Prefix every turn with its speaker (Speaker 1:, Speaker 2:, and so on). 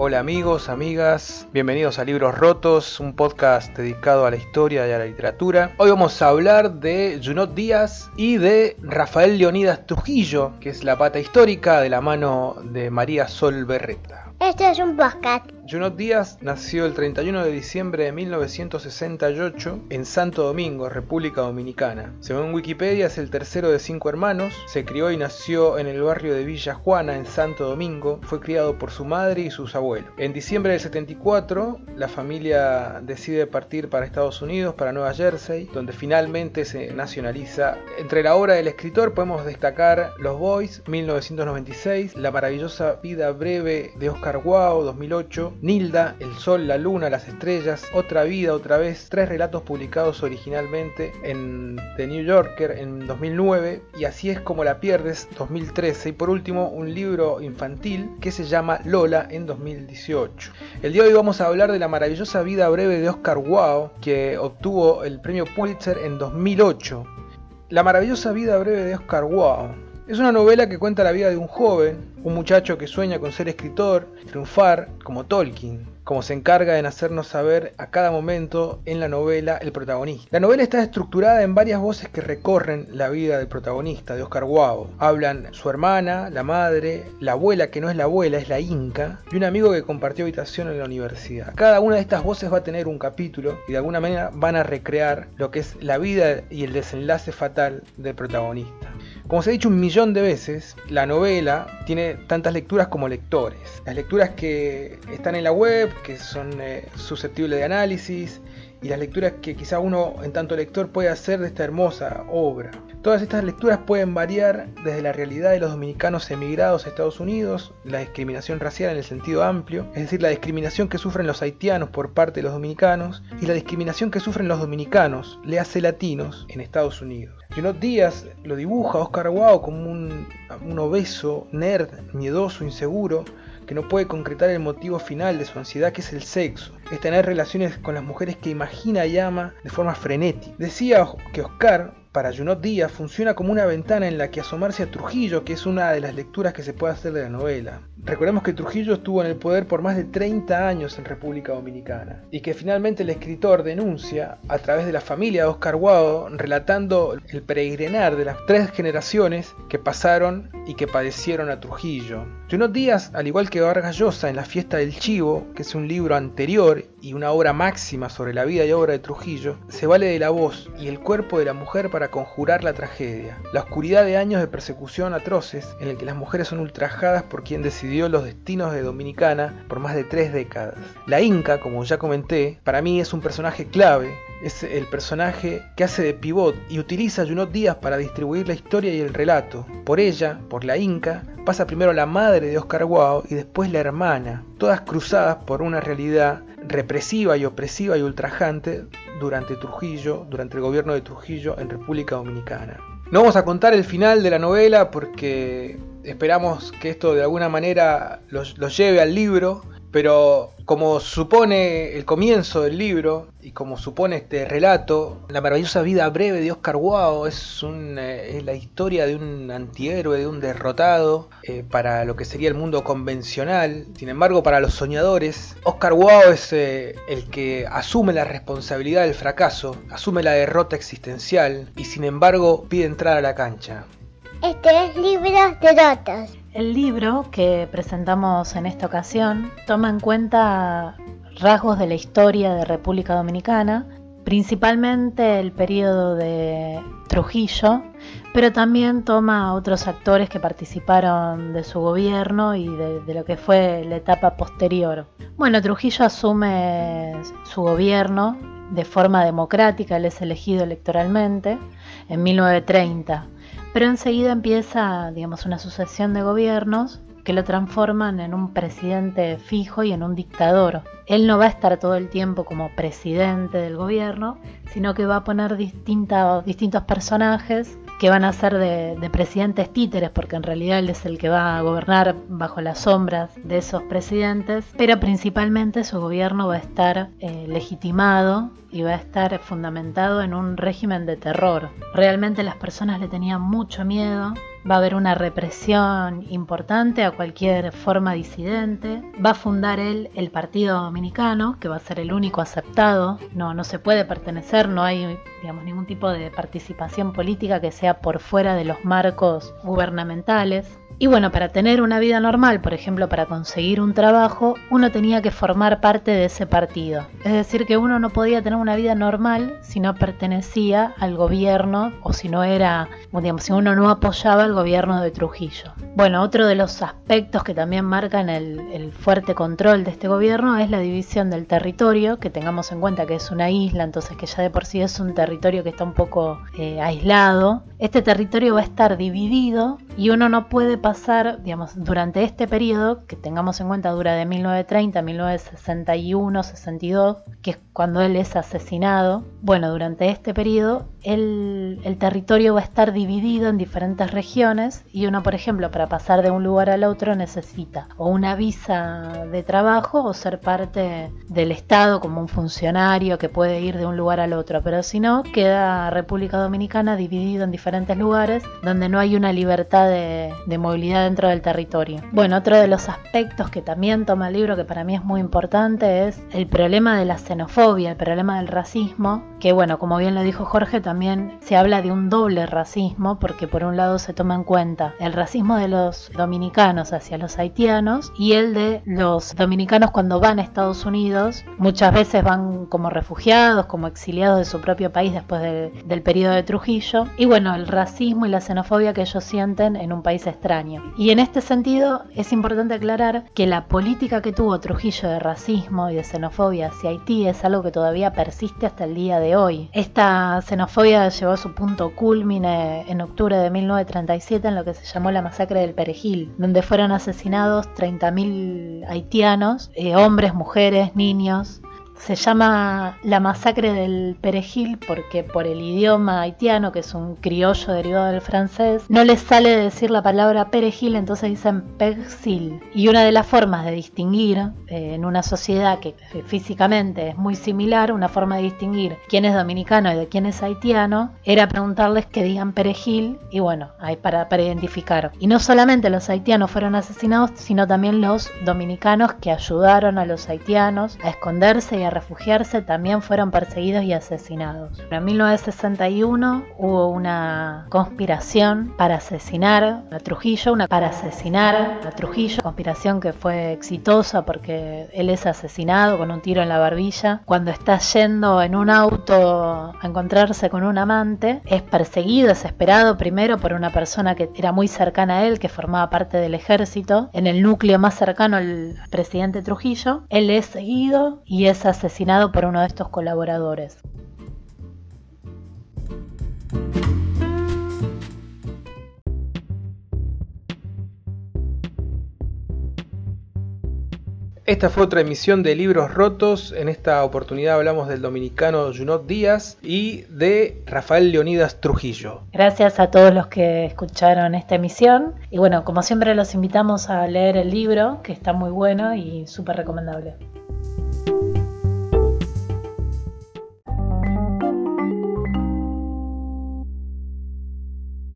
Speaker 1: Hola amigos, amigas, bienvenidos a Libros Rotos, un podcast dedicado a la historia y a la literatura. Hoy vamos a hablar de Junot Díaz y de Rafael Leonidas Trujillo, que es la pata histórica de la mano de María Sol Berreta.
Speaker 2: Este es un podcast.
Speaker 1: Junot Díaz nació el 31 de diciembre de 1968 en Santo Domingo, República Dominicana. Según Wikipedia es el tercero de cinco hermanos, se crió y nació en el barrio de Villa Juana en Santo Domingo, fue criado por su madre y sus abuelos. En diciembre del 74 la familia decide partir para Estados Unidos, para Nueva Jersey, donde finalmente se nacionaliza. Entre la obra del escritor podemos destacar Los Boys, 1996, La maravillosa vida breve de Oscar Oscar 2008, Nilda, El Sol, la Luna, las Estrellas, Otra Vida, otra vez, tres relatos publicados originalmente en The New Yorker en 2009 y Así es como la pierdes 2013 y por último un libro infantil que se llama Lola en 2018. El día de hoy vamos a hablar de la maravillosa vida breve de Oscar Wilde que obtuvo el premio Pulitzer en 2008. La maravillosa vida breve de Oscar Wilde es una novela que cuenta la vida de un joven, un muchacho que sueña con ser escritor, triunfar, como Tolkien, como se encarga en hacernos saber a cada momento en la novela el protagonista. La novela está estructurada en varias voces que recorren la vida del protagonista, de Oscar Wilde. Hablan su hermana, la madre, la abuela que no es la abuela, es la Inca, y un amigo que compartió habitación en la universidad. Cada una de estas voces va a tener un capítulo y de alguna manera van a recrear lo que es la vida y el desenlace fatal del protagonista. Como se ha dicho un millón de veces, la novela tiene tantas lecturas como lectores. Las lecturas que están en la web, que son eh, susceptibles de análisis, y las lecturas que quizá uno en tanto lector puede hacer de esta hermosa obra. Todas estas lecturas pueden variar desde la realidad de los dominicanos emigrados a Estados Unidos, la discriminación racial en el sentido amplio, es decir, la discriminación que sufren los haitianos por parte de los dominicanos, y la discriminación que sufren los dominicanos, le hace latinos, en Estados Unidos. Junot Díaz lo dibuja a Oscar Wilde como un, un obeso, nerd, miedoso, inseguro, que no puede concretar el motivo final de su ansiedad, que es el sexo. Es tener relaciones con las mujeres que imagina y ama de forma frenética. Decía que Oscar, para Junot Díaz, funciona como una ventana en la que asomarse a Trujillo, que es una de las lecturas que se puede hacer de la novela. Recordemos que Trujillo estuvo en el poder por más de 30 años en República Dominicana y que finalmente el escritor denuncia a través de la familia de Oscar Guado relatando el peregrinar de las tres generaciones que pasaron y que padecieron a Trujillo. Junot Díaz, al igual que Vargas Llosa en La fiesta del chivo, que es un libro anterior y una obra máxima sobre la vida y obra de Trujillo, se vale de la voz y el cuerpo de la mujer para conjurar la tragedia, la oscuridad de años de persecución atroces en el que las mujeres son ultrajadas por quien decidió los destinos de Dominicana por más de tres décadas. La Inca, como ya comenté, para mí es un personaje clave, es el personaje que hace de pivot y utiliza a Junot Díaz para distribuir la historia y el relato. Por ella, por la Inca, pasa primero la madre de Oscar Guao y después la hermana, todas cruzadas por una realidad represiva y opresiva y ultrajante durante Trujillo, durante el gobierno de Trujillo en República Dominicana. No vamos a contar el final de la novela porque esperamos que esto de alguna manera los, lleve al libro, pero como supone el comienzo del libro y como supone este relato, la maravillosa vida breve de Oscar Wilde es, eh, la historia de un antihéroe, de un derrotado eh, para lo que sería el mundo convencional. Sin embargo, para los soñadores, Oscar Wilde es eh, el que asume la responsabilidad del fracaso, asume la derrota existencial y sin embargo pide entrar a la cancha.
Speaker 2: Este es Libros de.
Speaker 3: El libro que presentamos en esta ocasión toma en cuenta rasgos de la historia de República Dominicana, principalmente el periodo de Trujillo, pero también toma a otros actores que participaron de su gobierno y de, de, lo que fue la etapa posterior. Bueno, Trujillo asume su gobierno de forma democrática, él es elegido electoralmente en 1930 pero enseguida empieza, digamos, una sucesión de gobiernos que lo transforman en un presidente fijo y en un dictador. Él no va a estar todo el tiempo como presidente del gobierno, sino que va a poner distintos personajes que van a ser de, presidentes títeres, porque en realidad él es el que va a gobernar bajo las sombras de esos presidentes, pero principalmente su gobierno va a estar eh, legitimado y va a estar fundamentado en un régimen de terror. Realmente las personas le tenían mucho miedo, va a haber una represión importante a cualquier forma disidente, va a fundar él el Partido Dominicano, que va a ser el único aceptado, no, no se puede pertenecer, no hay digamos, ningún tipo de participación política que sea por fuera de los marcos gubernamentales. Y bueno, para tener una vida normal, por ejemplo, para conseguir un trabajo, uno tenía que formar parte de ese partido. Es decir, que uno no podía tener una vida normal si no pertenecía al gobierno o si no era, digamos, si uno no apoyaba al gobierno de Trujillo. Bueno, otro de los aspectos que también marcan el, fuerte control de este gobierno es la división del territorio, que tengamos en cuenta que es una isla, entonces que ya de por sí es un territorio que está un poco eh, aislado. Este territorio va a estar dividido y uno no puede pasar, digamos, durante este periodo, que tengamos en cuenta dura de 1930 a 1961, 62, que es cuando él es asesinado, bueno, durante este periodo el, el, territorio va a estar dividido en diferentes regiones y uno, por ejemplo, para pasar de un lugar al otro necesita o una visa de trabajo o ser parte del Estado como un funcionario que puede ir de un lugar al otro, pero si no, queda República Dominicana dividido en diferentes lugares donde no hay una libertad de, de movilidad dentro del territorio. Bueno, otro de los aspectos que también toma el libro, que para mí es muy importante, es el problema de la xenofobia, el problema del racismo, que bueno, como bien lo dijo Jorge, también se habla de un doble racismo, porque por un lado se toma en cuenta el racismo de los dominicanos hacia los haitianos y el de los dominicanos cuando van a Estados Unidos, muchas veces van como refugiados, como exiliados de su propio país después del periodo de Trujillo, y bueno, el racismo y la xenofobia que ellos sienten en un país extraño. Y en este sentido es importante aclarar que la política que tuvo Trujillo de racismo y de xenofobia hacia Haití es algo que todavía persiste hasta el día de hoy. Esta xenofobia llegó a su punto culmine en octubre de 1937 en lo que se llamó la masacre del Perejil, donde fueron asesinados 30.000 haitianos, eh, hombres, mujeres, niños, se llama la masacre del perejil porque por el idioma haitiano, que es un criollo derivado del francés, no les sale decir la palabra perejil, entonces dicen persil. Y una de las formas de distinguir eh, en una sociedad que físicamente es muy similar, una forma de distinguir quién es dominicano y de quién es haitiano, era preguntarles que digan perejil y bueno, hay para, para identificar. Y no solamente los haitianos fueron asesinados, sino también los dominicanos que ayudaron a los haitianos a esconderse y refugiarse también fueron perseguidos y asesinados. En 1961 hubo una conspiración para asesinar a Trujillo, una para asesinar a Trujillo, conspiración que fue exitosa porque él es asesinado con un tiro en la barbilla. Cuando está yendo en un auto a encontrarse con un amante, es perseguido, desesperado primero por una persona que era muy cercana a él, que formaba parte del ejército, en el núcleo más cercano al presidente Trujillo. Él es seguido y es asesinado asesinado por uno de estos colaboradores.
Speaker 1: Esta fue otra emisión de Libros Rotos. En esta oportunidad hablamos del dominicano Junot Díaz y de Rafael Leonidas Trujillo.
Speaker 3: Gracias a todos los que escucharon esta emisión. Y bueno, como siempre los invitamos a leer el libro, que está muy bueno y súper recomendable.